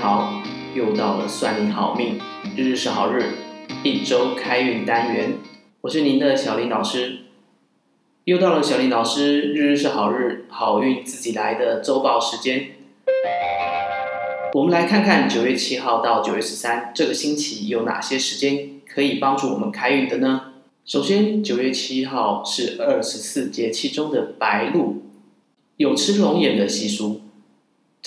好，又到了算你好命，日日是好日，一周开运单元，我是您的小林老师。又到了小林老师日日是好日，好运自己来的周报时间。我们来看看九月七号到九月十三这个星期有哪些时间可以帮助我们开运的呢？首先，九月七号是二十四节气中的白露，有吃龙眼的习俗。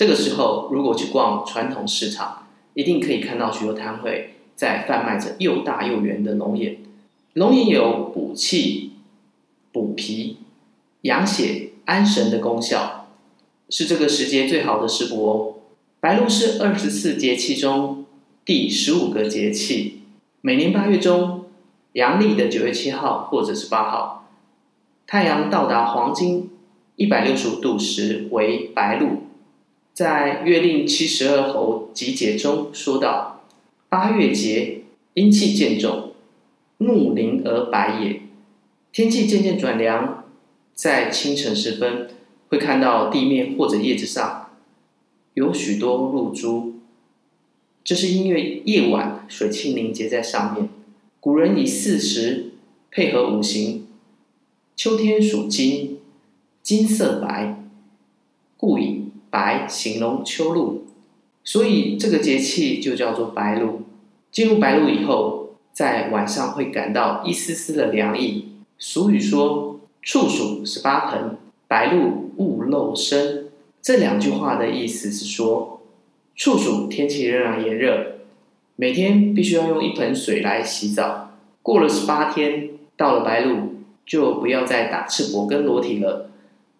这个时候，如果去逛传统市场，一定可以看到许多摊位在贩卖着又大又圆的龙眼。龙眼有补气、补脾、养血、安神的功效，是这个时节最好的食补哦。白露是二十四节气中第十五个节气，每年八月中，阳历的九月七号或者是八号，太阳到达黄金一百六十五度时为白露。在《月令七十二候集解》中说道：“八月节，阴气渐重，木灵而白也。天气渐渐转凉，在清晨时分，会看到地面或者叶子上有许多露珠，这是因为夜晚水汽凝结在上面。古人以四时配合五行，秋天属金，金色白，故以。”白形容秋露，所以这个节气就叫做白露。进入白露以后，在晚上会感到一丝丝的凉意。俗语说：“处暑十八盆，白露勿露身。”这两句话的意思是说，处暑天气仍然炎热，每天必须要用一盆水来洗澡。过了十八天，到了白露，就不要再打赤膊跟裸体了，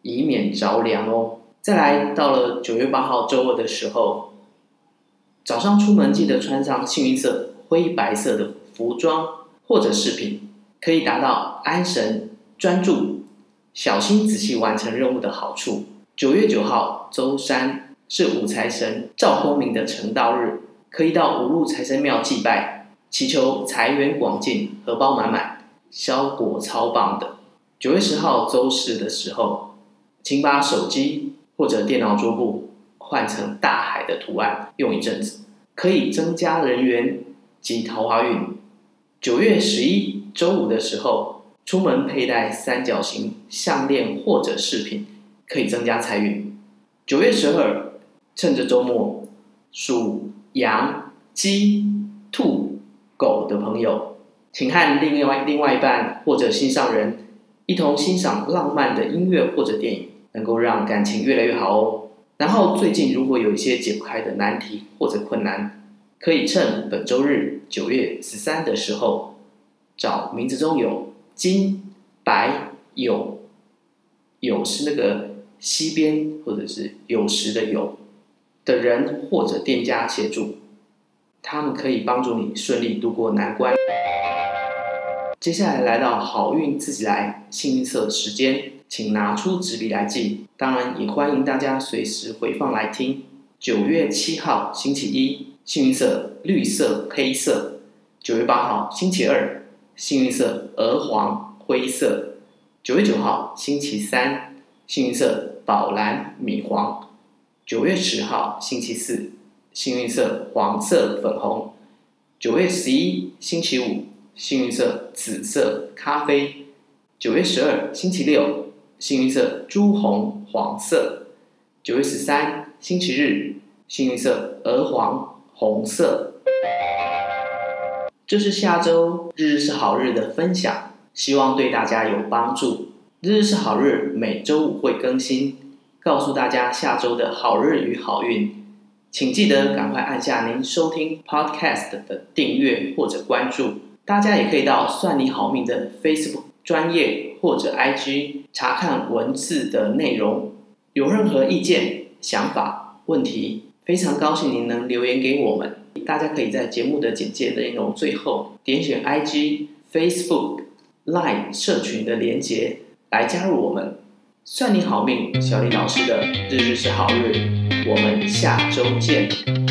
以免着凉哦。再来到了九月八号周二的时候，早上出门记得穿上幸运色灰白色的服装或者饰品，可以达到安神、专注、小心仔细完成任务的好处。九月九号周三是武财神赵公明的成道日，可以到五路财神庙祭拜，祈求财源广进、荷包满满、效果超棒的。九月十号周四的时候，请把手机。或者电脑桌布换成大海的图案，用一阵子可以增加人缘及桃花运。九月十一周五的时候，出门佩戴三角形项链或者饰品，可以增加财运。九月十二，趁着周末，属羊、鸡、兔、狗的朋友，请和另外另外一半或者心上人一同欣赏浪漫的音乐或者电影。能够让感情越来越好哦。然后最近如果有一些解不开的难题或者困难，可以趁本周日九月十三的时候，找名字中有金、白、酉，酉是那个西边或者是有时的酉的人或者店家协助，他们可以帮助你顺利度过难关。接下来来到好运自己来，幸运色时间。请拿出纸笔来记，当然也欢迎大家随时回放来听。九月七号星期一，幸运色绿色、黑色；九月八号星期二，幸运色鹅黄、灰色；九月九号星期三，幸运色宝蓝、米黄；九月十号星期四，幸运色黄色、粉红；九月十一星期五，幸运色紫色、咖啡；九月十二星期六。幸运色朱红、黄色。九月十三星期日，幸运色鹅黄、红色。这是下周日日是好日的分享，希望对大家有帮助。日日是好日，每周五会更新，告诉大家下周的好日与好运。请记得赶快按下您收听 Podcast 的订阅或者关注。大家也可以到算你好命的 Facebook 专业或者 IG。查看文字的内容，有任何意见、想法、问题，非常高兴您能留言给我们。大家可以在节目的简介内容最后点选 IG、Facebook、Line 社群的连结来加入我们。算你好命，小林老师的日日是好日，我们下周见。